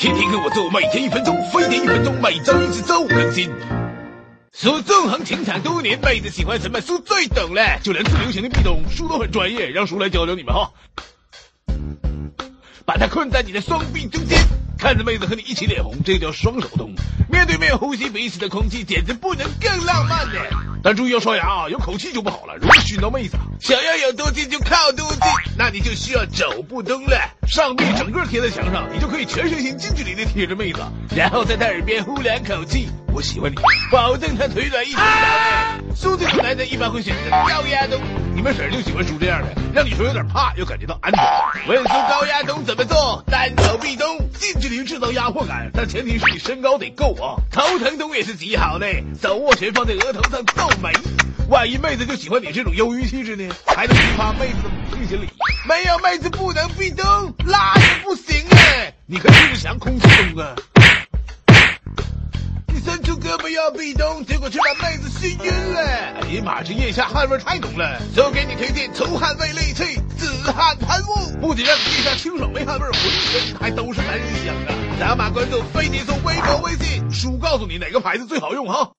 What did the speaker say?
天天跟我做，每天一分钟，飞碟一分钟，每周一次周五更新。苏纵横情场多年，妹子喜欢什么？书最懂了，就连最流行的壁咚，书都很专业，让苏来教教你们哈。把它困在你的双臂中间，看着妹子和你一起脸红，这叫双手动。面对面呼吸彼此的空气，简直不能更浪漫了。但注意要刷牙啊，有口气就不好了，容易熏到妹子。想要有多近就靠多近，那你就需要肘不动了。上臂整个贴在墙上，你就可以全身心近距离的贴着妹子，然后在她耳边呼两口气。我喜欢你，保证她腿软一直倒。苏这种男人一般会选择高压灯，你们婶儿就喜欢梳这样的，让女生有点怕又感觉到安全。问苏高压咚压迫感，但前提是你身高得够啊。头疼咚也是极好的，手握拳放在额头上皱眉。万一妹子就喜欢你这种忧郁气质呢？还能激发妹子的母性心理。没有妹子不能壁咚，拉也不行啊。你可以试试想空气咚啊。你伸出胳膊要壁咚，结果却把妹子熏晕了。哎呀妈，这腋下汗味太浓了。就给你推荐除汗味利器止汗喷雾，不仅让你腋下清爽没汗味，浑身还都是男人香啊。扫码关注飞碟送微博微信，叔告诉你哪个牌子最好用哈。